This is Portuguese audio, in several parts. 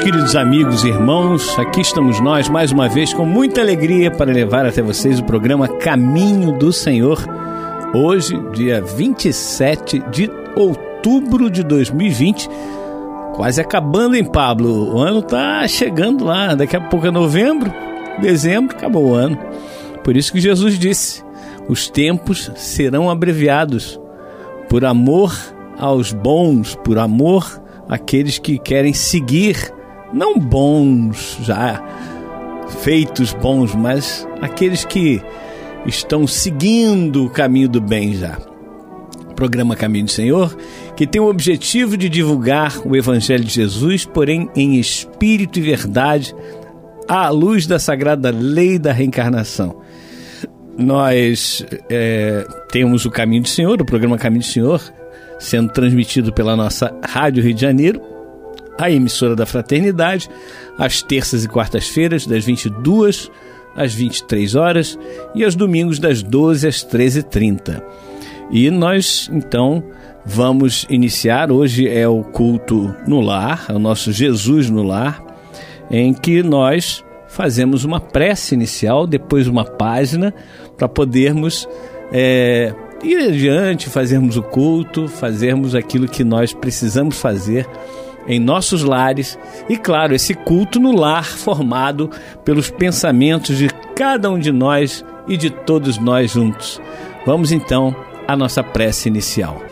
Queridos amigos e irmãos, aqui estamos nós mais uma vez com muita alegria para levar até vocês o programa Caminho do Senhor. Hoje, dia 27 de outubro de 2020, quase acabando, hein, Pablo? O ano tá chegando lá, daqui a pouco é novembro, dezembro, acabou o ano. Por isso que Jesus disse: os tempos serão abreviados por amor aos bons, por amor àqueles que querem seguir não bons já feitos bons, mas aqueles que estão seguindo o caminho do bem já. Programa Caminho do Senhor, que tem o objetivo de divulgar o Evangelho de Jesus, porém em espírito e verdade, à luz da sagrada lei da reencarnação. Nós é, temos o Caminho do Senhor, o programa Caminho do Senhor, sendo transmitido pela nossa Rádio Rio de Janeiro, a emissora da Fraternidade, às terças e quartas-feiras, das 22 às 23 horas e aos domingos, das 12 às 13h30. E nós, então, vamos iniciar. Hoje é o culto no lar, é o nosso Jesus no lar, em que nós fazemos uma prece inicial, depois uma página, para podermos é, ir adiante, fazermos o culto, fazermos aquilo que nós precisamos fazer em nossos lares e, claro, esse culto no lar formado pelos pensamentos de cada um de nós e de todos nós juntos. Vamos então à nossa prece inicial.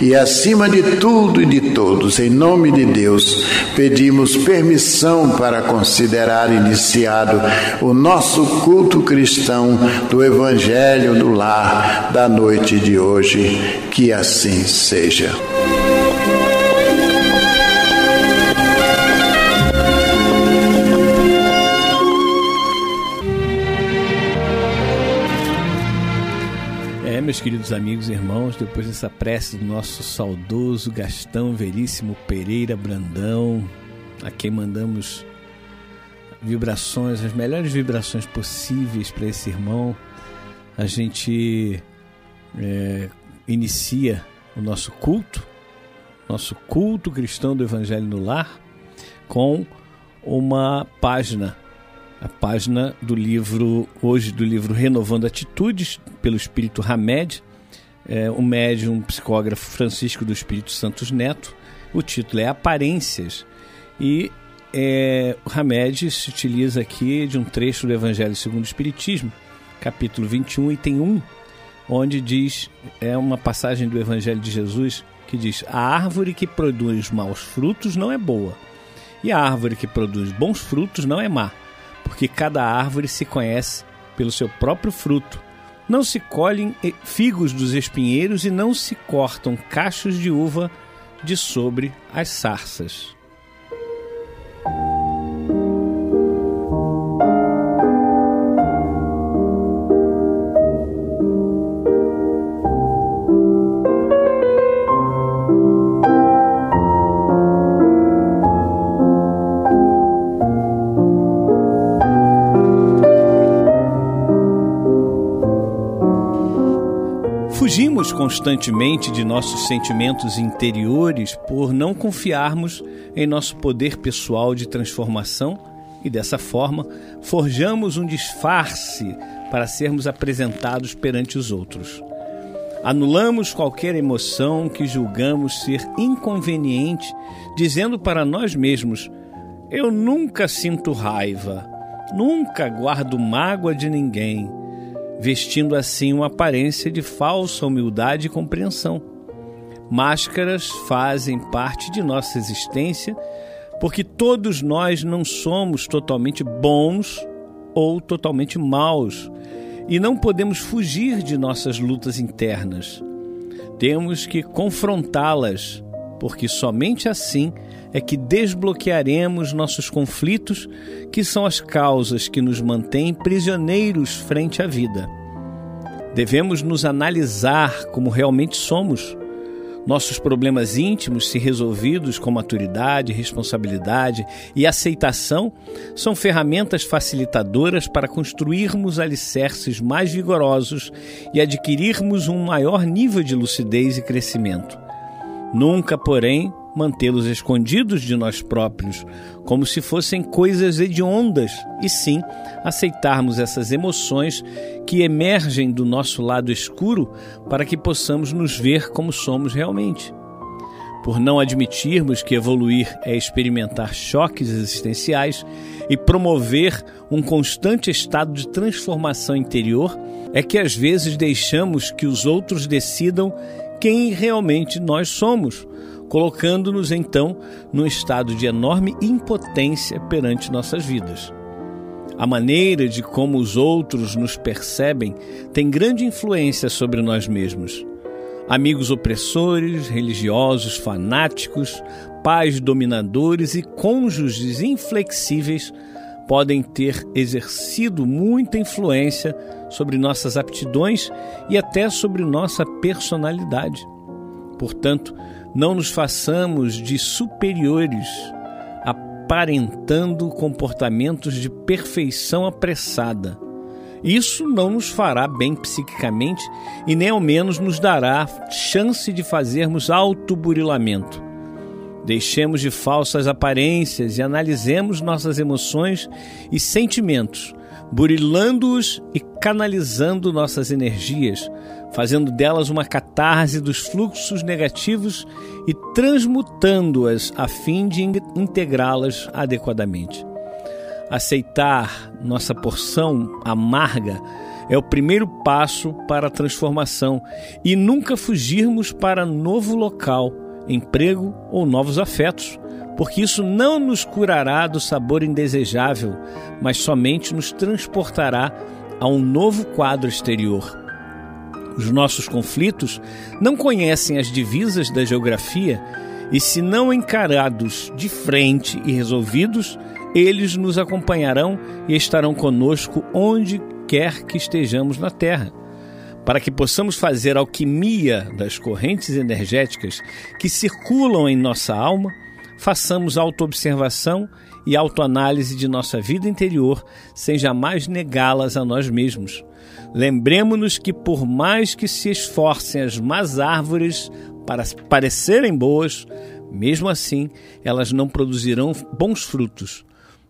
e acima de tudo e de todos, em nome de Deus, pedimos permissão para considerar iniciado o nosso culto cristão do Evangelho do Lar da noite de hoje. Que assim seja. Meus queridos amigos e irmãos, depois dessa prece do nosso saudoso Gastão Veríssimo Pereira Brandão, a quem mandamos vibrações, as melhores vibrações possíveis para esse irmão, a gente é, inicia o nosso culto, nosso culto cristão do Evangelho no Lar, com uma página a página do livro, hoje do livro Renovando Atitudes, pelo Espírito Hamed, é, o médium psicógrafo Francisco do Espírito Santos Neto. O título é Aparências. E é, o Hamed se utiliza aqui de um trecho do Evangelho segundo o Espiritismo, capítulo 21, item 1, onde diz, é uma passagem do Evangelho de Jesus que diz: A árvore que produz maus frutos não é boa, e a árvore que produz bons frutos não é má porque cada árvore se conhece pelo seu próprio fruto. Não se colhem figos dos espinheiros e não se cortam cachos de uva de sobre as sarças. Fugimos constantemente de nossos sentimentos interiores por não confiarmos em nosso poder pessoal de transformação e dessa forma forjamos um disfarce para sermos apresentados perante os outros. Anulamos qualquer emoção que julgamos ser inconveniente, dizendo para nós mesmos: Eu nunca sinto raiva, nunca guardo mágoa de ninguém vestindo assim uma aparência de falsa humildade e compreensão. Máscaras fazem parte de nossa existência porque todos nós não somos totalmente bons ou totalmente maus e não podemos fugir de nossas lutas internas. Temos que confrontá-las porque somente assim é que desbloquearemos nossos conflitos, que são as causas que nos mantêm prisioneiros frente à vida. Devemos nos analisar como realmente somos. Nossos problemas íntimos, se resolvidos com maturidade, responsabilidade e aceitação, são ferramentas facilitadoras para construirmos alicerces mais vigorosos e adquirirmos um maior nível de lucidez e crescimento. Nunca, porém, mantê-los escondidos de nós próprios, como se fossem coisas hediondas, e sim aceitarmos essas emoções que emergem do nosso lado escuro para que possamos nos ver como somos realmente. Por não admitirmos que evoluir é experimentar choques existenciais e promover um constante estado de transformação interior, é que às vezes deixamos que os outros decidam quem realmente nós somos, colocando-nos então num estado de enorme impotência perante nossas vidas. A maneira de como os outros nos percebem tem grande influência sobre nós mesmos. Amigos opressores, religiosos fanáticos, pais dominadores e cônjuges inflexíveis podem ter exercido muita influência sobre nossas aptidões e até sobre nossa personalidade. Portanto, não nos façamos de superiores, aparentando comportamentos de perfeição apressada. Isso não nos fará bem psiquicamente e nem ao menos nos dará chance de fazermos autoburilamento. Deixemos de falsas aparências e analisemos nossas emoções e sentimentos, burilando-os e canalizando nossas energias, fazendo delas uma catarse dos fluxos negativos e transmutando-as a fim de integrá-las adequadamente. Aceitar nossa porção amarga é o primeiro passo para a transformação e nunca fugirmos para novo local emprego ou novos afetos, porque isso não nos curará do sabor indesejável, mas somente nos transportará a um novo quadro exterior. Os nossos conflitos não conhecem as divisas da geografia e, se não encarados de frente e resolvidos, eles nos acompanharão e estarão conosco onde quer que estejamos na Terra para que possamos fazer alquimia das correntes energéticas que circulam em nossa alma, façamos autoobservação e autoanálise de nossa vida interior sem jamais negá-las a nós mesmos. Lembremos-nos que, por mais que se esforcem as más árvores para parecerem boas, mesmo assim elas não produzirão bons frutos.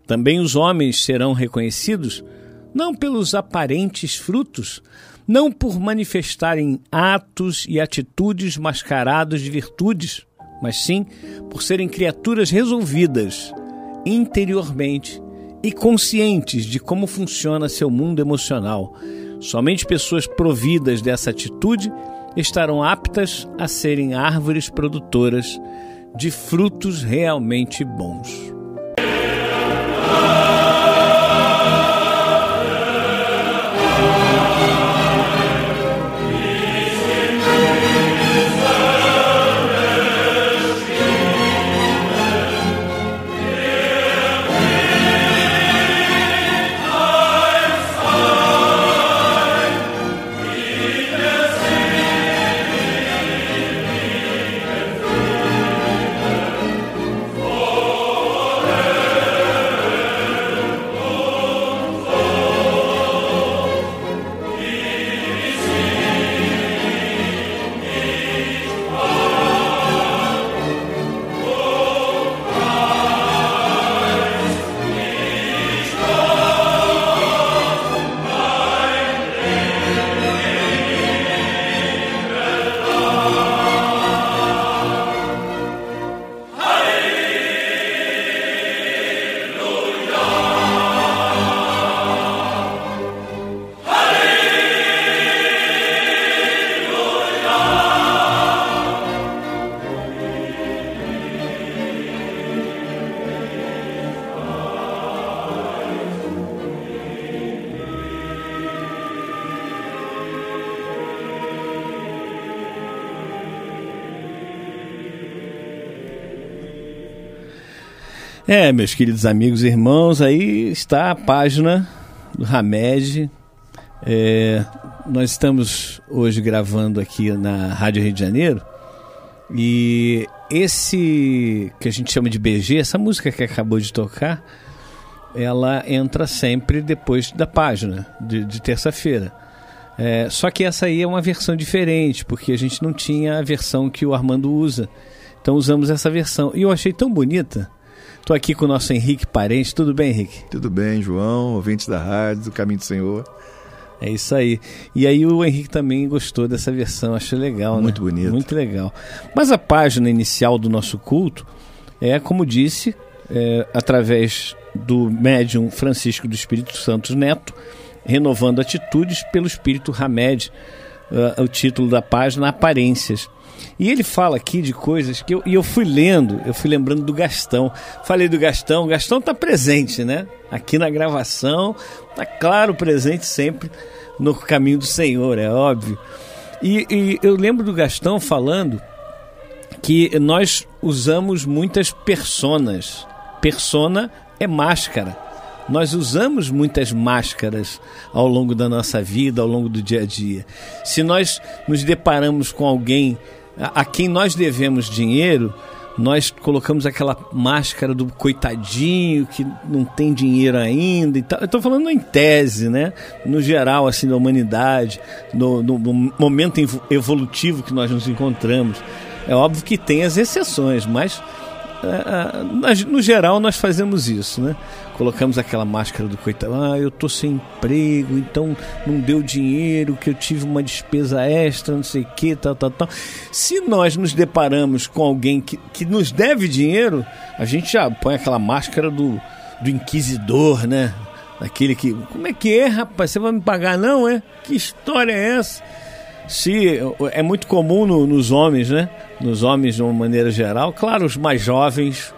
Também os homens serão reconhecidos não pelos aparentes frutos, não por manifestarem atos e atitudes mascarados de virtudes, mas sim por serem criaturas resolvidas interiormente e conscientes de como funciona seu mundo emocional. Somente pessoas providas dessa atitude estarão aptas a serem árvores produtoras de frutos realmente bons. É, meus queridos amigos e irmãos, aí está a página do Hamed. É, nós estamos hoje gravando aqui na Rádio Rio de Janeiro e esse que a gente chama de BG, essa música que acabou de tocar, ela entra sempre depois da página de, de terça-feira. É, só que essa aí é uma versão diferente, porque a gente não tinha a versão que o Armando usa. Então usamos essa versão. E eu achei tão bonita Estou aqui com o nosso Henrique Parente. Tudo bem, Henrique? Tudo bem, João, ouvintes da rádio, do Caminho do Senhor. É isso aí. E aí o Henrique também gostou dessa versão, achei legal, Muito né? bonito. Muito legal. Mas a página inicial do nosso culto é, como disse, é, através do médium Francisco do Espírito Santo Neto, renovando atitudes pelo Espírito Hamed, uh, o título da página Aparências. E ele fala aqui de coisas que eu, e eu fui lendo, eu fui lembrando do Gastão. Falei do Gastão, o Gastão está presente, né? Aqui na gravação, está claro presente sempre no caminho do Senhor, é óbvio. E, e eu lembro do Gastão falando que nós usamos muitas personas. Persona é máscara. Nós usamos muitas máscaras ao longo da nossa vida, ao longo do dia a dia. Se nós nos deparamos com alguém a, quem nós devemos dinheiro, nós colocamos aquela máscara do coitadinho que não tem dinheiro ainda e tal. Eu estou falando em tese, né? No geral, assim, da humanidade, no, no, momento evolutivo que nós nos encontramos. É óbvio que tem as exceções, mas uh, no geral nós fazemos isso, né? Colocamos aquela máscara do coitado, ah, eu tô sem emprego, então não deu dinheiro, que eu tive uma despesa extra, não sei o que, tal, tal, tal. Se nós nos deparamos com alguém que, que nos deve dinheiro, a gente já põe aquela máscara do, do inquisidor, né? Aquele que, como é que é, rapaz? Você vai me pagar não, é? Que história é essa? Se é muito comum no, nos homens, né? Nos homens de uma maneira geral, claro, os mais jovens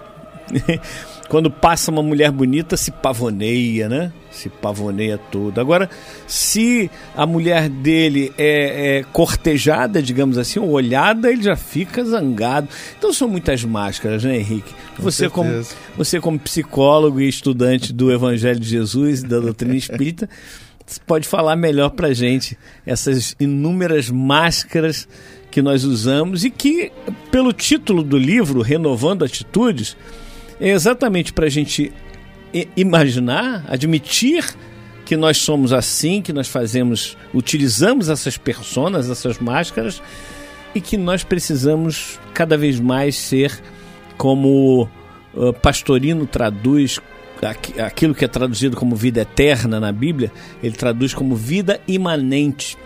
quando passa uma mulher bonita, se pavoneia, né? Se pavoneia toda. Agora, se a mulher dele é, é, cortejada, digamos assim, ou olhada, ele já fica zangado. Então são muitas máscaras, né, Henrique? Com você, como, você, como psicólogo e estudante do Evangelho de Jesus e da doutrina espírita, pode falar melhor pra gente essas inúmeras máscaras que nós usamos e que, pelo título do livro, Renovando Atitudes, é exatamente para a gente imaginar, admitir que nós somos assim, que nós fazemos, utilizamos essas personas, essas máscaras e que nós precisamos cada vez mais ser como Pastorino traduz aquilo que é traduzido como vida eterna na Bíblia, ele traduz como vida imanente.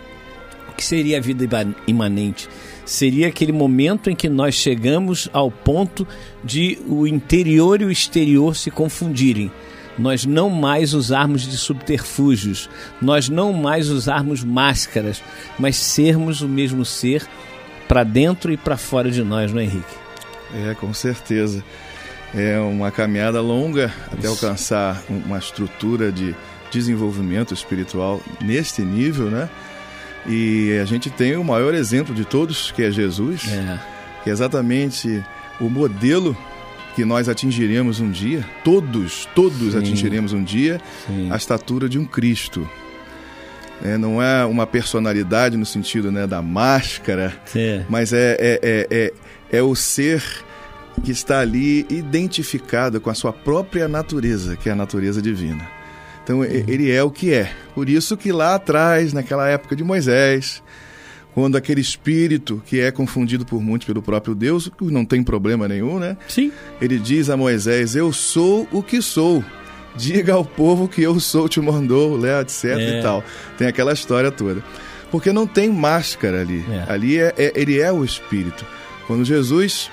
O que seria a vida imanente? Seria aquele momento em que nós chegamos ao ponto de o interior e o exterior se confundirem. Nós não mais usarmos de subterfúgios, nós não mais usarmos máscaras, mas sermos o mesmo ser para dentro e para fora de nós, não é, Henrique? É, com certeza. É uma caminhada longa até Isso. alcançar uma estrutura de desenvolvimento espiritual neste nível, né? E a gente tem o maior exemplo de todos, que é Jesus, é. que é exatamente o modelo que nós atingiremos um dia, todos, todos Sim. atingiremos um dia Sim. a estatura de um Cristo. É, não é uma personalidade no sentido né, da máscara, Sim. mas é, é, é, é, é o ser que está ali identificado com a sua própria natureza, que é a natureza divina. Então ele é o que é. Por isso que lá atrás, naquela época de Moisés, quando aquele espírito que é confundido por muitos pelo próprio Deus, que não tem problema nenhum, né? Sim. Ele diz a Moisés: Eu sou o que sou. Diga ao povo que eu sou, te mandou, né, etc é. e tal. Tem aquela história toda. Porque não tem máscara ali. É. Ali é, é, ele é o espírito. Quando Jesus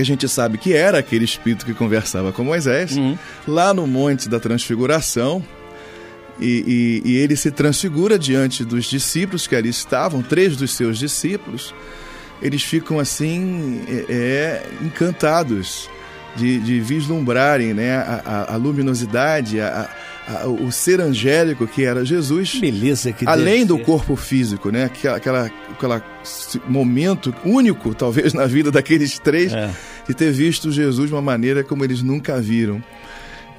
que a gente sabe que era aquele espírito que conversava com Moisés, uhum. lá no Monte da Transfiguração. E, e, e, ele se transfigura diante dos discípulos que ali estavam, três dos seus discípulos. Eles ficam assim, é, é encantados de, de, vislumbrarem né, a, a, a luminosidade, a, o ser angélico que era Jesus. Beleza que Além do corpo físico, né? Aquela, aquela, aquela momento único, talvez, na vida daqueles três. É. e ter visto Jesus de uma maneira como eles nunca viram.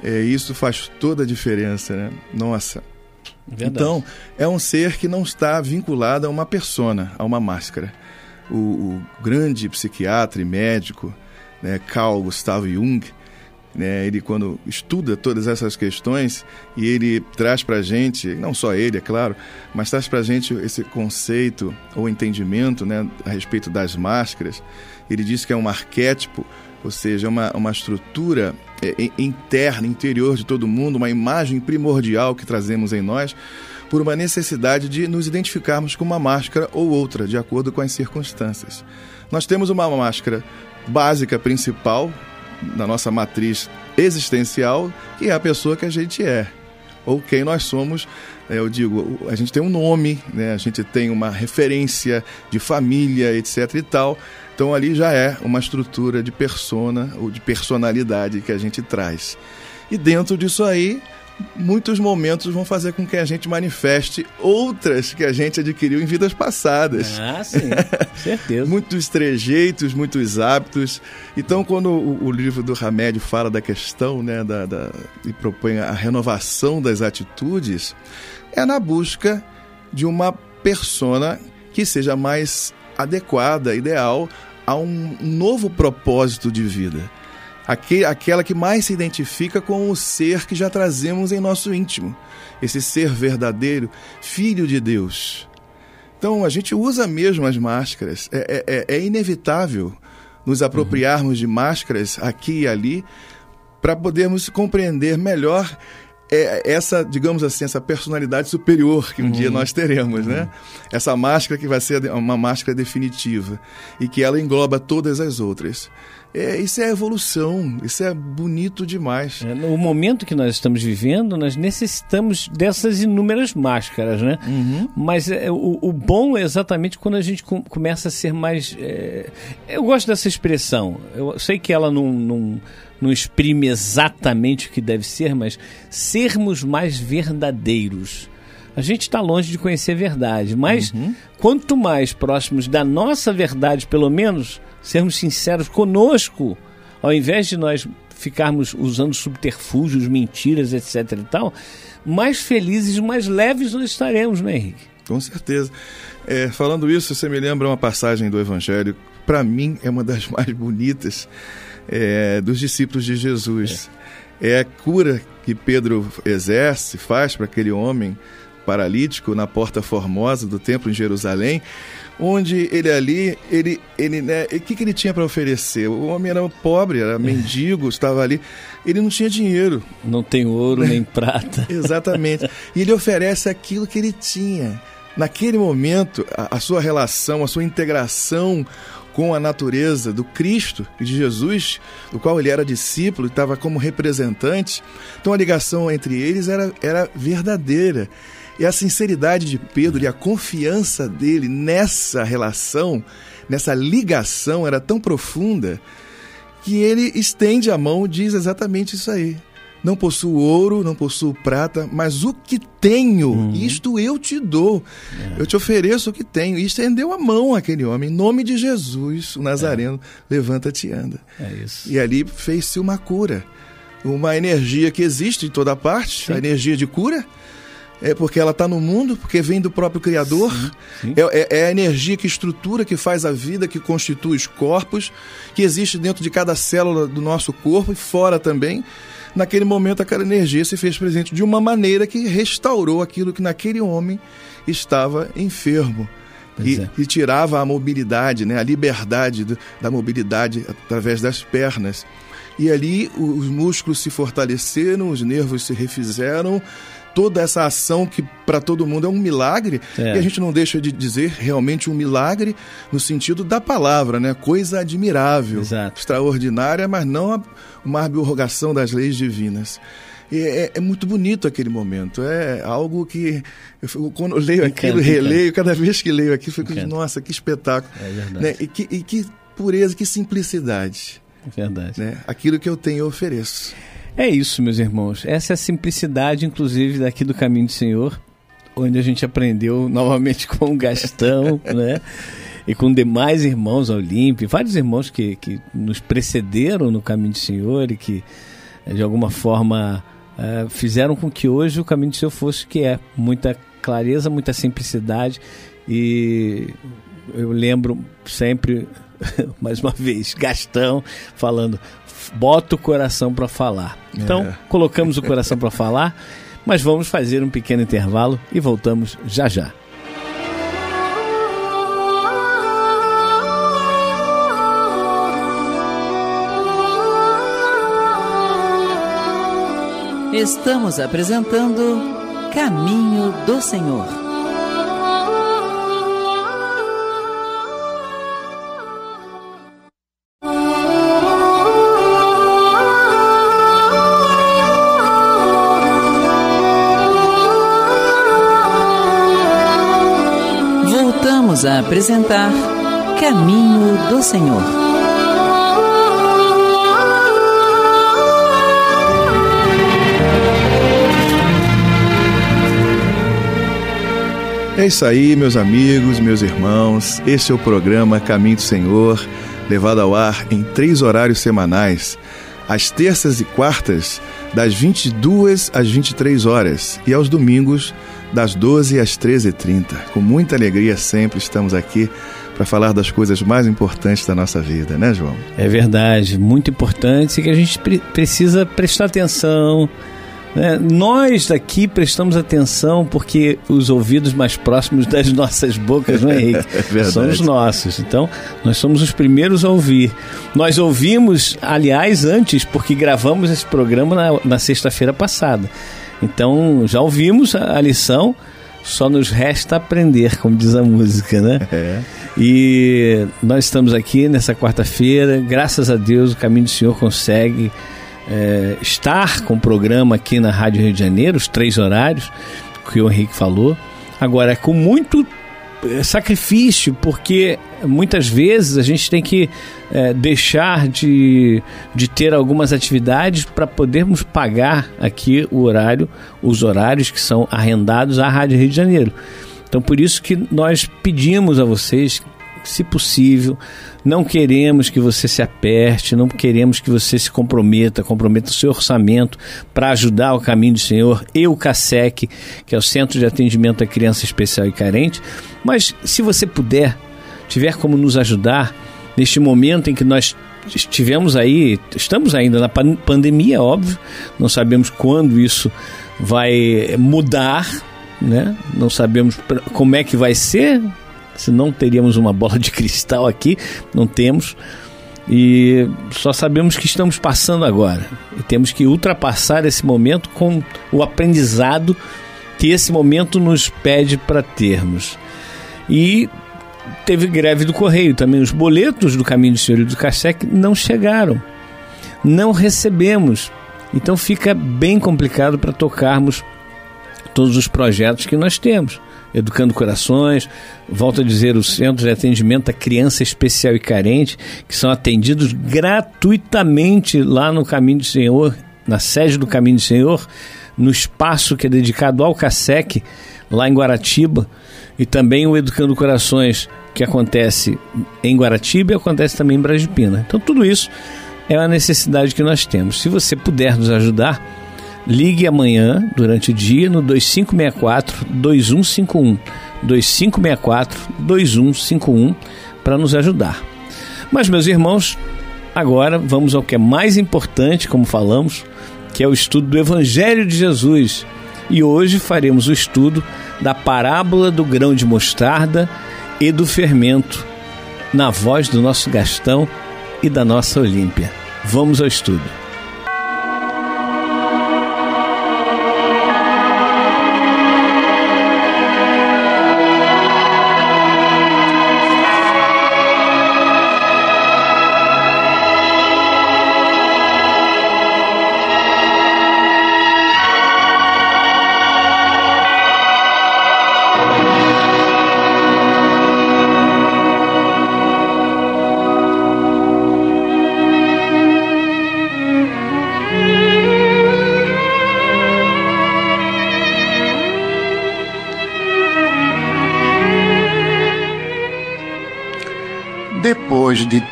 É, isso faz toda a diferença, né? Nossa. Verdade. Então, é um ser que não está vinculado a uma persona, a uma máscara. O, o grande psiquiatra e médico, né, Carl Gustav Jung, né, ele quando estuda todas essas questões e ele traz para a gente, não só ele, é claro, mas traz para a gente esse conceito ou entendimento né, a respeito das máscaras. Ele diz que é um arquétipo, ou seja, uma, uma estrutura é, interna, interior de todo mundo, uma imagem primordial que trazemos em nós, por uma necessidade de nos identificarmos com uma máscara ou outra, de acordo com as circunstâncias. Nós temos uma máscara básica, principal, na nossa matriz existencial, que é a pessoa que a gente é, ou quem nós somos. É, eu digo, a gente tem um nome, né? a gente tem uma referência de família, etc e tal. Então ali já é uma estrutura de persona ou de personalidade que a gente traz. E dentro disso aí, muitos momentos vão fazer com que a gente manifeste outras que a gente adquiriu em vidas passadas. Ah, sim, certeza. muitos trejeitos, muitos hábitos. Então, quando o, o, livro do Ramédio fala da questão, né, da, da, e propõe a renovação das atitudes, é na busca de uma persona que seja mais adequada, ideal a um novo propósito de vida aquela que mais se identifica com o ser que já trazemos em nosso íntimo, esse ser verdadeiro, filho de Deus. Então a gente usa mesmo as máscaras, é, é, é, é inevitável nos apropriarmos uhum. de máscaras aqui e ali para podermos compreender melhor é essa, digamos assim, essa personalidade superior que um uhum. dia nós teremos, né? uhum. né? Essa máscara que vai ser uma máscara definitiva e que ela engloba todas as outras. É, isso é evolução, isso é bonito demais. É, no momento que nós estamos vivendo, nós necessitamos dessas inúmeras máscaras, né? Uhum. Mas é, o, o, bom é exatamente quando a gente com, começa a ser mais. É... Eu gosto dessa expressão. Eu sei que ela não, não, não exprime exatamente o que deve ser, mas sermos mais verdadeiros. A gente está longe de conhecer a verdade, mas uhum. quanto mais próximos da nossa verdade, pelo menos sermos sinceros conosco, ao invés de nós ficarmos usando subterfúgios, mentiras, etc e tal, mais felizes, mais leves nós estaremos, né, Henrique? Com certeza. É, falando isso, você me lembra uma passagem do Evangelho, para mim é uma das mais bonitas é, dos discípulos de Jesus. É. é a cura que Pedro exerce, faz para aquele homem paralítico na porta formosa do templo em Jerusalém onde ele ali, ele, ele, né, o que, que ele tinha para oferecer? O homem era pobre, era mendigo, estava ali, ele não tinha dinheiro. Não tem ouro nem prata. Exatamente. E ele oferece aquilo que ele tinha. Naquele momento, a, a sua relação, a sua integração com a natureza do Cristo e de Jesus, do qual ele era discípulo, estava como representante. Então a ligação entre eles era, era verdadeira. E a sinceridade de Pedro e a confiança dele nessa relação, nessa ligação, era tão profunda que ele estende a mão e diz exatamente isso aí. Não possuo ouro, não possuo prata, mas o que tenho, uhum. isto eu te dou. É. Eu te ofereço o que tenho. E estendeu a mão àquele homem, em nome de Jesus, o Nazareno, é. levanta-te e anda. É isso. E ali fez-se uma cura. Uma energia que existe em toda parte, Sim. a energia de cura é porque ela está no mundo, porque vem do próprio Criador. Sim, sim. É, é, é, a energia que estrutura, que faz a vida, que constitui os corpos, que existe dentro de cada célula do nosso corpo e fora também. Naquele momento, aquela energia se fez presente de uma maneira que restaurou aquilo que naquele homem estava enfermo. E, é. e, tirava a mobilidade, né, a liberdade do, da mobilidade através das pernas. E ali os músculos se fortaleceram, os nervos se refizeram, toda essa ação que para todo mundo é um milagre, é. e a gente não deixa de dizer realmente um milagre no sentido da palavra, né? Coisa admirável, Exato. extraordinária, mas não uma abrogação das leis divinas. É, é, muito bonito aquele momento. É algo que, eu, quando eu leio encanta, aquilo, releio, encanta. cada vez que leio aquilo, fico, nossa, que espetáculo. É verdade. Né? E, que, e que pureza, que simplicidade. É verdade. Né? Aquilo que eu tenho, eu ofereço. É isso, meus irmãos. Essa é a simplicidade, inclusive, daqui do Caminho do Senhor, onde a gente aprendeu novamente com o Gastão, né? e com demais irmãos Olímpio, vários irmãos que, que nos precederam no caminho do Senhor e que, de alguma forma, uh, fizeram com que hoje o caminho do Senhor fosse o que é. Muita clareza, muita simplicidade e eu lembro sempre, mais uma vez, Gastão falando, bota o coração para falar. Então, é. colocamos o coração para falar, mas vamos fazer um pequeno intervalo e voltamos já já. Estamos apresentando Caminho do Senhor. Voltamos a apresentar Caminho do Senhor. É isso aí, meus amigos, meus irmãos. Este é o programa Caminho do Senhor, levado ao ar em três horários semanais, às terças e quartas, das 22 às 23 horas, e aos domingos, das 12 às 13h30. Com muita alegria, sempre estamos aqui para falar das coisas mais importantes da nossa vida, né, João? É verdade, muito importante e que a gente precisa prestar atenção né? Nós daqui prestamos atenção porque os ouvidos mais próximos das nossas bocas, não é, Henrique? é São os nossos. Então, nós somos os primeiros a ouvir. Nós ouvimos, aliás, antes, porque gravamos esse programa na, na sexta-feira passada. Então, já ouvimos a, lição, só nos resta aprender, como diz a música, né? É. E nós estamos aqui nessa quarta-feira, graças a Deus, o caminho do Senhor consegue é, estar com o programa aqui na Rádio Rio de Janeiro, os três horários que o Henrique falou. Agora, é com muito sacrifício, porque muitas vezes a gente tem que é, deixar de, de ter algumas atividades para podermos pagar aqui o horário, os horários que são arrendados à Rádio Rio de Janeiro. Então, por isso que nós pedimos a vocês, se possível, não queremos que você se aperte, não queremos que você se comprometa, comprometa o seu orçamento para ajudar o caminho do Senhor e o CASEC, que é o Centro de Atendimento à Criança Especial e Carente. Mas se você puder, tiver como nos ajudar neste momento em que nós estivemos aí, estamos ainda na pandemia, óbvio, não sabemos quando isso vai mudar, né? Não sabemos como é que vai ser, se não teríamos uma bola de cristal aqui, não temos. E só sabemos que estamos passando agora. E temos que ultrapassar esse momento com o aprendizado que esse momento nos pede para termos. E teve greve do Correio também. Os boletos do Caminho do Senhor e do Cassec não chegaram. Não recebemos. Então fica bem complicado para tocarmos todos os projetos que nós temos. Educando Corações, volto a dizer, o Centro de Atendimento à Criança Especial e Carente, que são atendidos gratuitamente lá no Caminho do Senhor, na sede do Caminho do Senhor, no espaço que é dedicado ao CASEC, lá em Guaratiba, e também o Educando Corações, que acontece em Guaratiba e acontece também em Brasipina. Então, tudo isso é uma necessidade que nós temos. Se você puder nos ajudar, Ligue amanhã, durante o dia, no 2564 2151. 2564 2151 para nos ajudar. Mas, meus irmãos, agora vamos ao que é mais importante, como falamos, que é o estudo do Evangelho de Jesus. E hoje faremos o estudo da parábola do grão de mostarda e do fermento, na voz do nosso Gastão e da nossa Olímpia. Vamos ao estudo.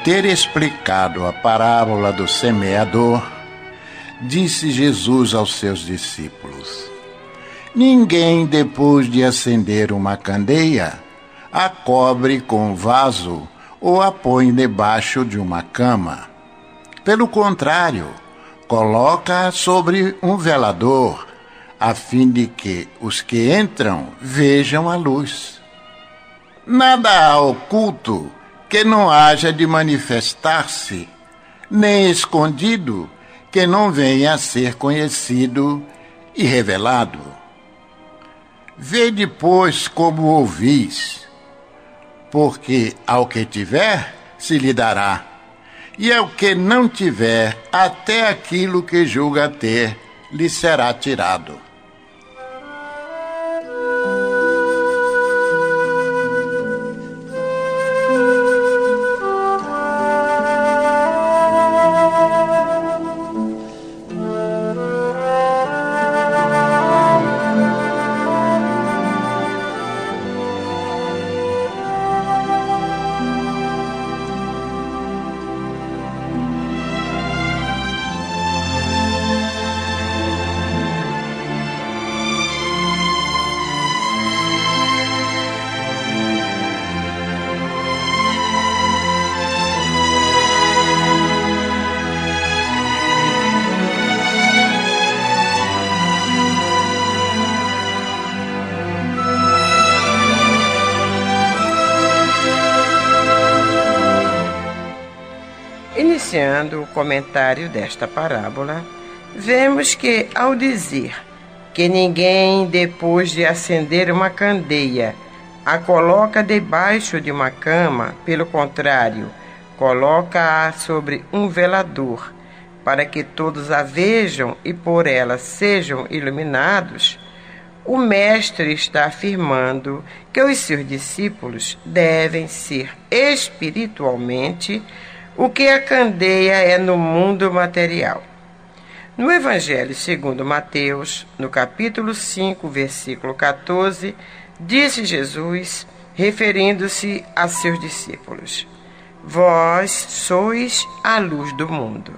Ter explicado a parábola do semeador, disse Jesus aos seus discípulos: Ninguém, depois de acender uma candeia, a cobre com um vaso ou a põe debaixo de uma cama. Pelo contrário, coloca sobre um velador, a fim de que os que entram vejam a luz. Nada há oculto que não haja de manifestar-se, nem escondido que não venha a ser conhecido e revelado. Vede, pois, como ouvis, porque ao que tiver se lhe dará, e ao que não tiver, até aquilo que julga ter lhe será tirado. Comentário desta parábola, vemos que, ao dizer que ninguém, depois de acender uma candeia, a coloca debaixo de uma cama, pelo contrário, coloca-a sobre um velador, para que todos a vejam e por ela sejam iluminados, o Mestre está afirmando que os seus discípulos devem ser espiritualmente o que a candeia é no mundo material. No Evangelho segundo Mateus, no capítulo 5, versículo 14, disse Jesus, referindo-se a seus discípulos: Vós sois a luz do mundo.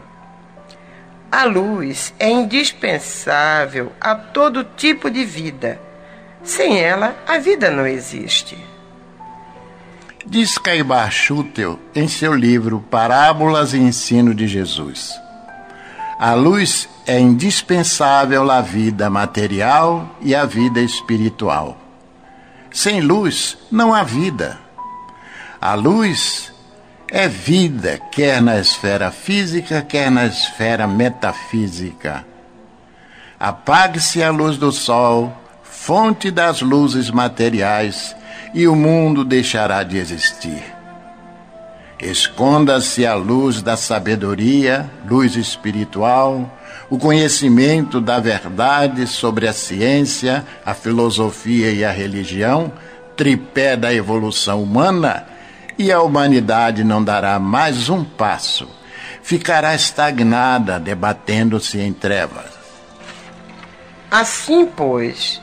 A luz é indispensável a todo tipo de vida. Sem ela, a vida não existe. Diz Caibar Schutel em seu livro Parábolas e Ensino de Jesus. A luz é indispensável à vida material e à vida espiritual. Sem luz não há vida. A luz é vida, quer na esfera física, quer na esfera metafísica. Apague-se a luz do sol, fonte das luzes materiais, e o mundo deixará de existir. Esconda-se a luz da sabedoria, luz espiritual, o conhecimento da verdade sobre a ciência, a filosofia e a religião, tripé da evolução humana, e a humanidade não dará mais um passo. Ficará estagnada, debatendo-se em trevas. Assim, pois,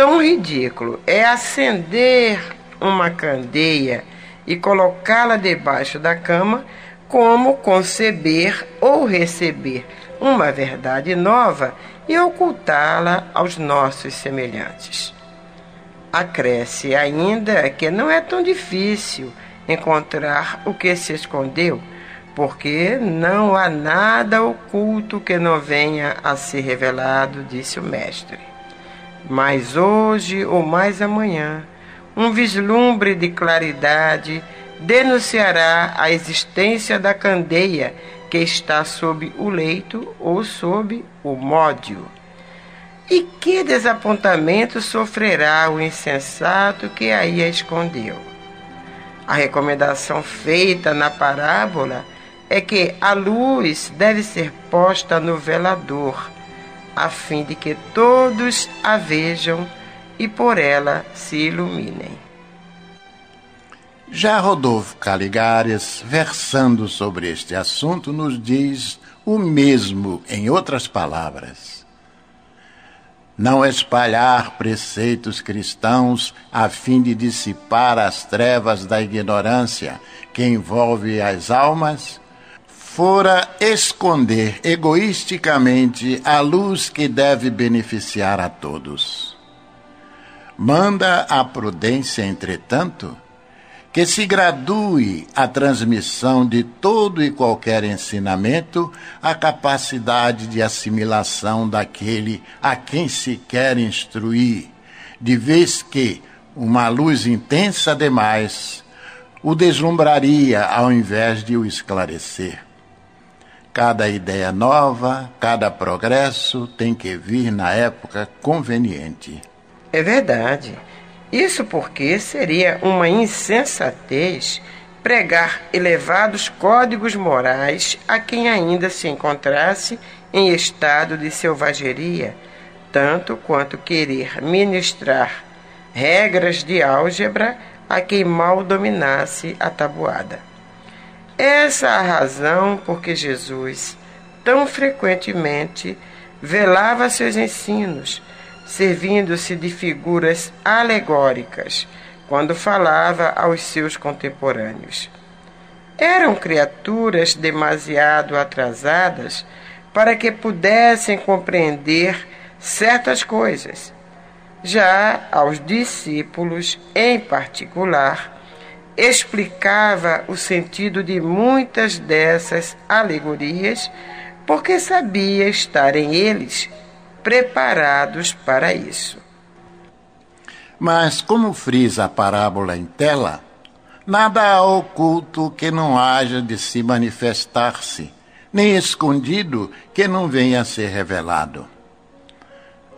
tão ridículo é acender uma candeia e colocá-la debaixo da cama, como conceber ou receber uma verdade nova e ocultá-la aos nossos semelhantes. Acresce ainda que não é tão difícil encontrar o que se escondeu, porque não há nada oculto que não venha a ser revelado, disse o Mestre. Mas hoje ou mais amanhã, um vislumbre de claridade denunciará a existência da candeia que está sob o leito ou sob o módio. E que desapontamento sofrerá o insensato que aí a escondeu? A recomendação feita na parábola é que a luz deve ser posta no velador a fim de que todos a vejam e por ela se iluminem. Já Rodolfo Caligares, versando sobre este assunto, nos diz o mesmo em outras palavras. não espalhar preceitos cristãos a fim de dissipar as trevas da ignorância que envolve as almas, fora esconder egoisticamente a luz que deve beneficiar a todos. Manda a prudência, entretanto, que se gradue a transmissão de todo e qualquer ensinamento à capacidade de assimilação daquele a quem se quer instruir, de vez que uma luz intensa demais o deslumbraria ao invés de o esclarecer. Cada ideia nova, cada progresso tem que vir na época conveniente. É verdade. Isso porque seria uma insensatez pregar elevados códigos morais a quem ainda se encontrasse em estado de selvageria, tanto quanto querer ministrar regras de álgebra a quem mal dominasse a tabuada. Essa é a razão por que Jesus tão frequentemente velava seus ensinos servindo-se de figuras alegóricas quando falava aos seus contemporâneos. Eram criaturas demasiado atrasadas para que pudessem compreender certas coisas. Já aos discípulos, em particular, explicava o sentido de muitas dessas alegorias, porque sabia estar em eles preparados para isso. Mas, como frisa a parábola em tela, nada há oculto que não haja de se manifestar-se, nem escondido que não venha a ser revelado.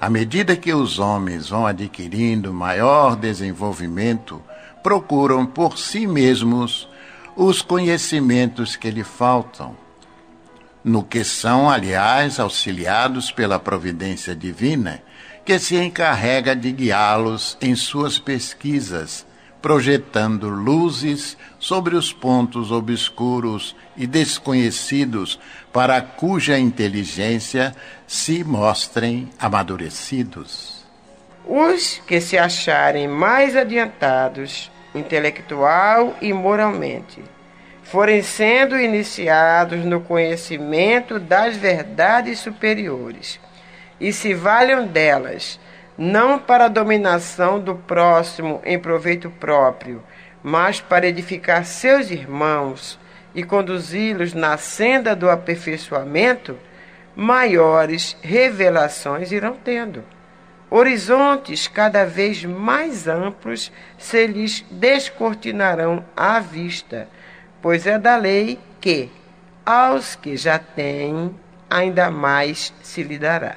À medida que os homens vão adquirindo maior desenvolvimento, procuram por si mesmos os conhecimentos que lhe faltam no que são, aliás, auxiliados pela providência divina, que se encarrega de guiá-los em suas pesquisas, projetando luzes sobre os pontos obscuros e desconhecidos para cuja inteligência se mostrem amadurecidos. Os que se acharem mais adiantados, intelectual e moralmente, forem sendo iniciados no conhecimento das verdades superiores e se valham delas, não para a dominação do próximo em proveito próprio, mas para edificar seus irmãos e conduzi-los na senda do aperfeiçoamento, maiores revelações irão tendo. Horizontes cada vez mais amplos se lhes descortinarão à vista pois é da lei que, aos que já têm, ainda mais se lhe dará.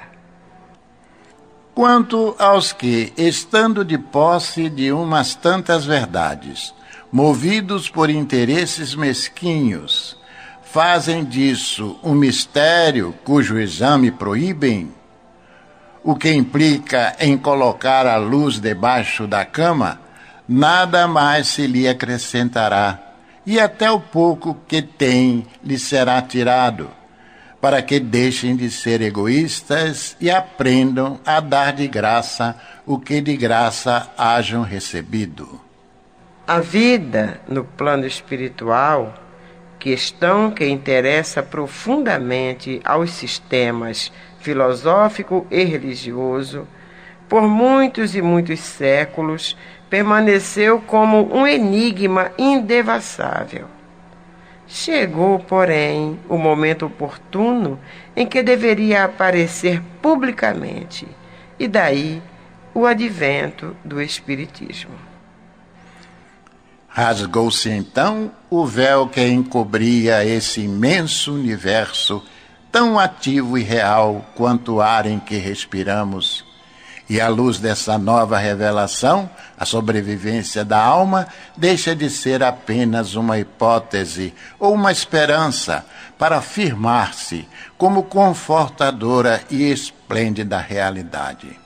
Quanto aos que, estando de posse de umas tantas verdades, movidos por interesses mesquinhos, fazem disso um mistério cujo exame proíbem, o que implica em colocar a luz debaixo da cama, nada mais se lhe acrescentará. E até o pouco que tem lhe será tirado, para que deixem de ser egoístas e aprendam a dar de graça o que de graça hajam recebido. A vida no plano espiritual, questão que interessa profundamente aos sistemas filosófico e religioso, por muitos e muitos séculos permaneceu como um enigma indevassável. Chegou, porém, o momento oportuno em que deveria aparecer publicamente, e daí o advento do Espiritismo. Rasgou-se então o véu que encobria esse imenso universo, tão ativo e real quanto o ar em que respiramos e à luz dessa nova revelação, a sobrevivência da alma deixa de ser apenas uma hipótese ou uma esperança para afirmar-se como confortadora e esplêndida realidade.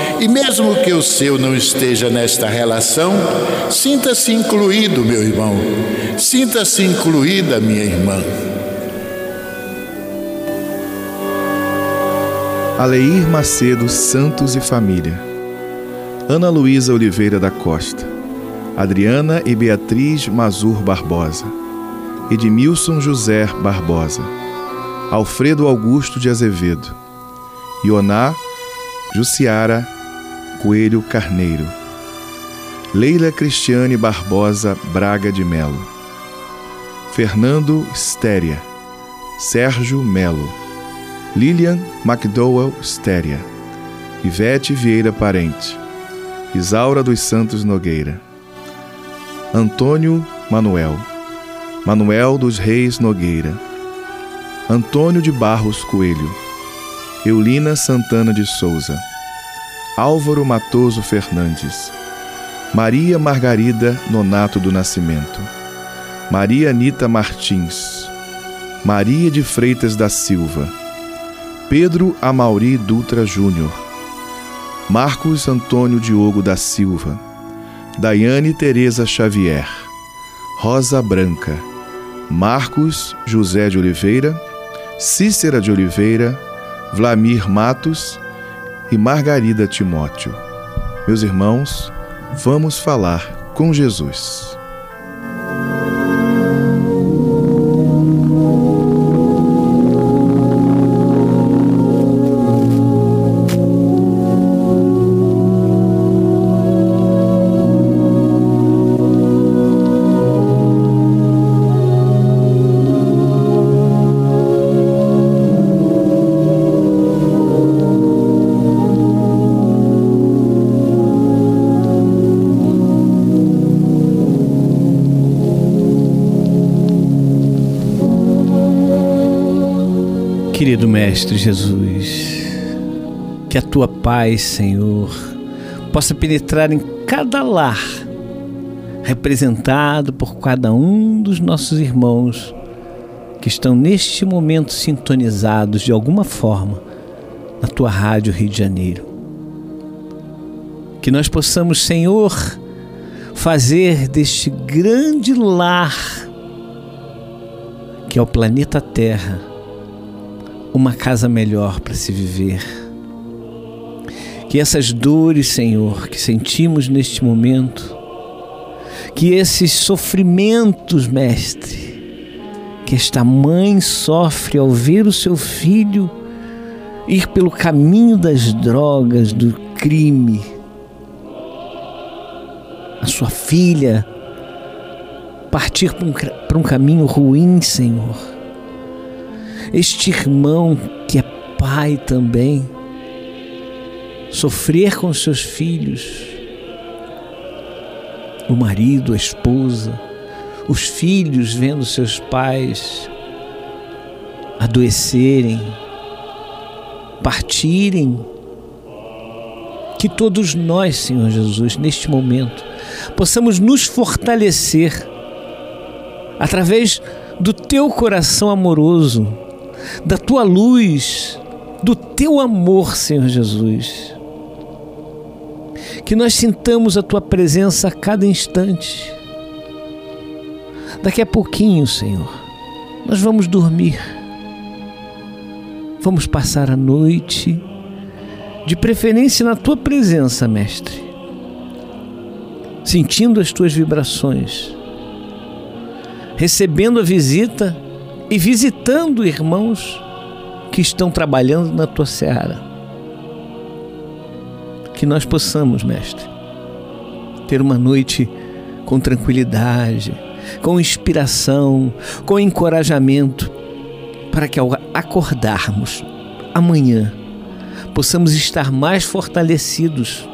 e, mesmo que o seu não esteja nesta relação, sinta-se incluído, meu irmão, sinta-se incluída, minha irmã. Aleir Macedo Santos e Família, Ana Luísa Oliveira da Costa, Adriana e Beatriz Mazur Barbosa. Edmilson José Barbosa, Alfredo Augusto de Azevedo, Ioná Jussiara Coelho Carneiro, Leila Cristiane Barbosa Braga de Melo, Fernando Stéria, Sérgio Melo, Lilian McDowell Stéria, Ivete Vieira Parente, Isaura dos Santos Nogueira, Antônio Manuel, Manuel dos Reis Nogueira, Antônio de Barros Coelho, Eulina Santana de Souza, Álvaro Matoso Fernandes, Maria Margarida Nonato do Nascimento, Maria Anita Martins, Maria de Freitas da Silva, Pedro Amauri Dutra Júnior, Marcos Antônio Diogo da Silva, Daiane Teresa Xavier, Rosa Branca, Marcos José de Oliveira, Cícera de Oliveira, Vlamir Matos e Margarida Timóteo. Meus irmãos, vamos falar com Jesus. Querido Mestre Jesus, que a tua paz, Senhor, possa penetrar em cada lar, representado por cada um dos nossos irmãos que estão neste momento sintonizados de alguma forma na tua rádio Rio de Janeiro. Que nós possamos, Senhor, fazer deste grande lar que é o planeta Terra uma casa melhor para se viver. Que essas dores, Senhor, que sentimos neste momento, que esses sofrimentos, Mestre, que esta mãe sofre ao ver o seu filho ir pelo caminho das drogas, do crime, a sua filha partir para um, um caminho ruim, Senhor este irmão que é pai também, sofrer com seus filhos, o marido, a esposa, os filhos vendo seus pais adoecerem, partirem. Que todos nós, Senhor Jesus, neste momento, possamos nos fortalecer através do teu coração amoroso, da tua luz, do teu amor, Senhor Jesus. Que nós sintamos a tua presença a cada instante. Daqui a pouquinho, Senhor, nós vamos dormir. Vamos passar a noite, de preferência na tua presença, Mestre, sentindo as tuas vibrações, recebendo a visita e visitando irmãos que estão trabalhando na tua seara. Que nós possamos, Mestre, ter uma noite com tranquilidade, com inspiração, com encorajamento, para que ao acordarmos amanhã possamos estar mais fortalecidos,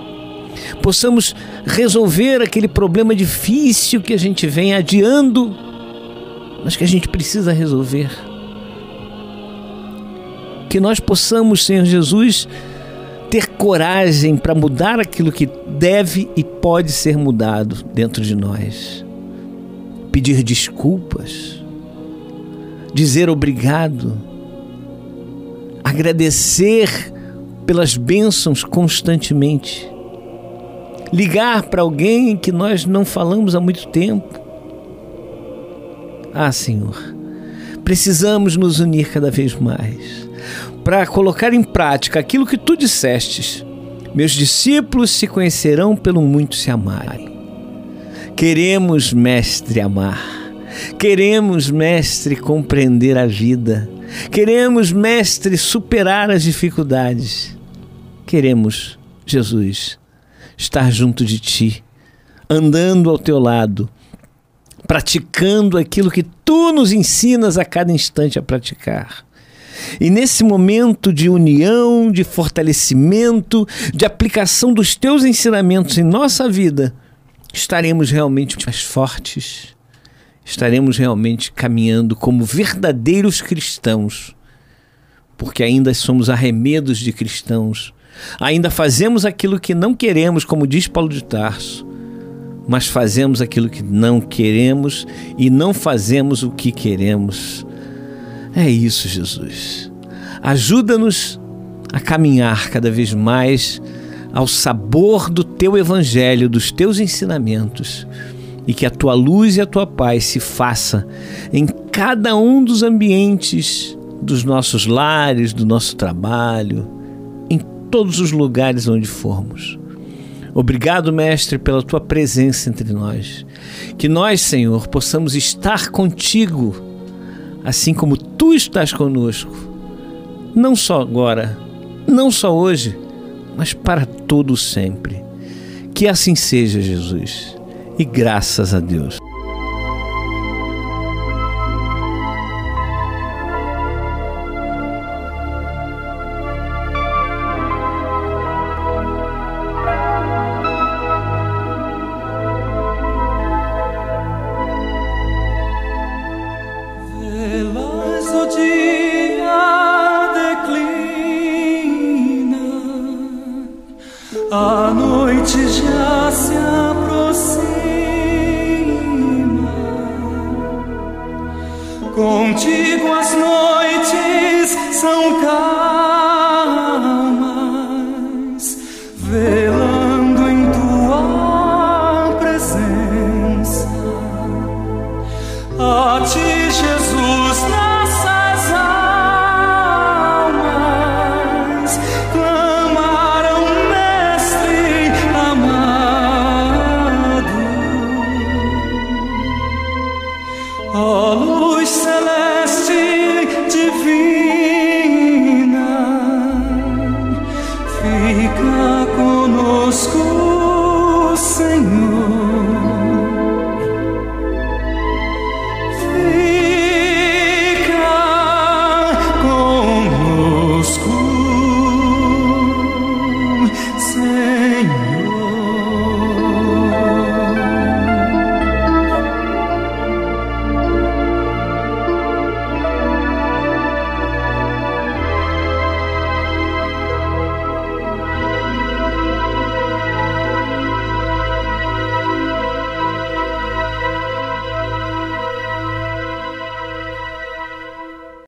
possamos resolver aquele problema difícil que a gente vem adiando, mas que a gente precisa resolver que nós possamos, Senhor Jesus, ter coragem para mudar aquilo que deve e pode ser mudado dentro de nós. Pedir desculpas, dizer obrigado, agradecer pelas bênçãos constantemente, ligar para alguém que nós não falamos há muito tempo. Ah, Senhor, precisamos nos unir cada vez mais para colocar em prática aquilo que tu dissestes. Meus discípulos se conhecerão pelo muito se amarem. Queremos, mestre, amar. Queremos, mestre, compreender a vida. Queremos, mestre, superar as dificuldades. Queremos, Jesus, estar junto de ti, andando ao teu lado, praticando aquilo que tu nos ensinas a cada instante a praticar. E nesse momento de união, de fortalecimento, de aplicação dos teus ensinamentos em nossa vida, estaremos realmente mais fortes, estaremos realmente caminhando como verdadeiros cristãos, porque ainda somos arremedos de cristãos, ainda fazemos aquilo que não queremos, como diz Paulo de Tarso, mas fazemos aquilo que não queremos e não fazemos o que queremos. É isso, Jesus. Ajuda-nos a caminhar cada vez mais ao sabor do teu evangelho, dos teus ensinamentos, e que a tua luz e a tua paz se faça em cada um dos ambientes dos nossos lares, do nosso trabalho, em todos os lugares onde formos. Obrigado, Mestre, pela tua presença entre nós. Que nós, Senhor, possamos estar contigo assim como tu estás conosco, não só agora, não só hoje, mas para todo sempre. Que assim seja, Jesus, e graças a Deus.